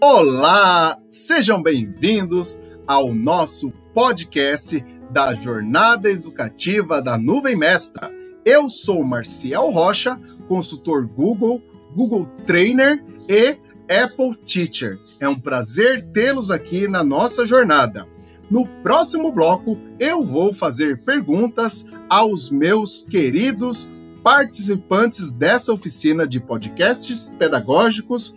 Olá, sejam bem-vindos ao nosso podcast da Jornada Educativa da Nuvem Mestra. Eu sou Marcial Rocha, consultor Google, Google Trainer e Apple Teacher. É um prazer tê-los aqui na nossa jornada. No próximo bloco, eu vou fazer perguntas aos meus queridos participantes dessa oficina de podcasts pedagógicos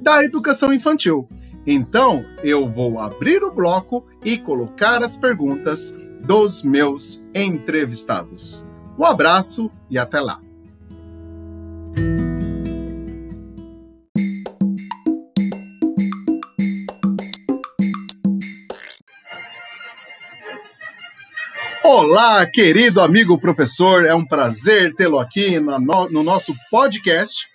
da educação infantil. Então, eu vou abrir o bloco e colocar as perguntas dos meus entrevistados. Um abraço e até lá! Olá, querido amigo professor, é um prazer tê-lo aqui no, no nosso podcast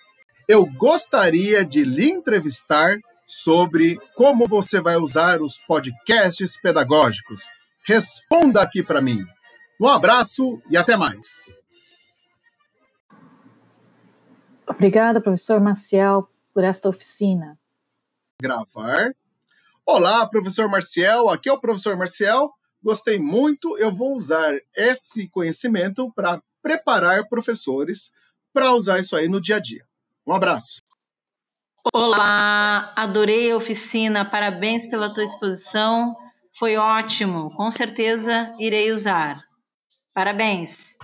eu gostaria de lhe entrevistar sobre como você vai usar os podcasts pedagógicos. Responda aqui para mim. Um abraço e até mais. Obrigada, professor Marcial, por esta oficina. Gravar. Olá, professor Marcial. Aqui é o professor Marcial. Gostei muito. Eu vou usar esse conhecimento para preparar professores para usar isso aí no dia a dia. Um abraço. Olá, adorei a oficina, parabéns pela tua exposição, foi ótimo, com certeza irei usar. Parabéns.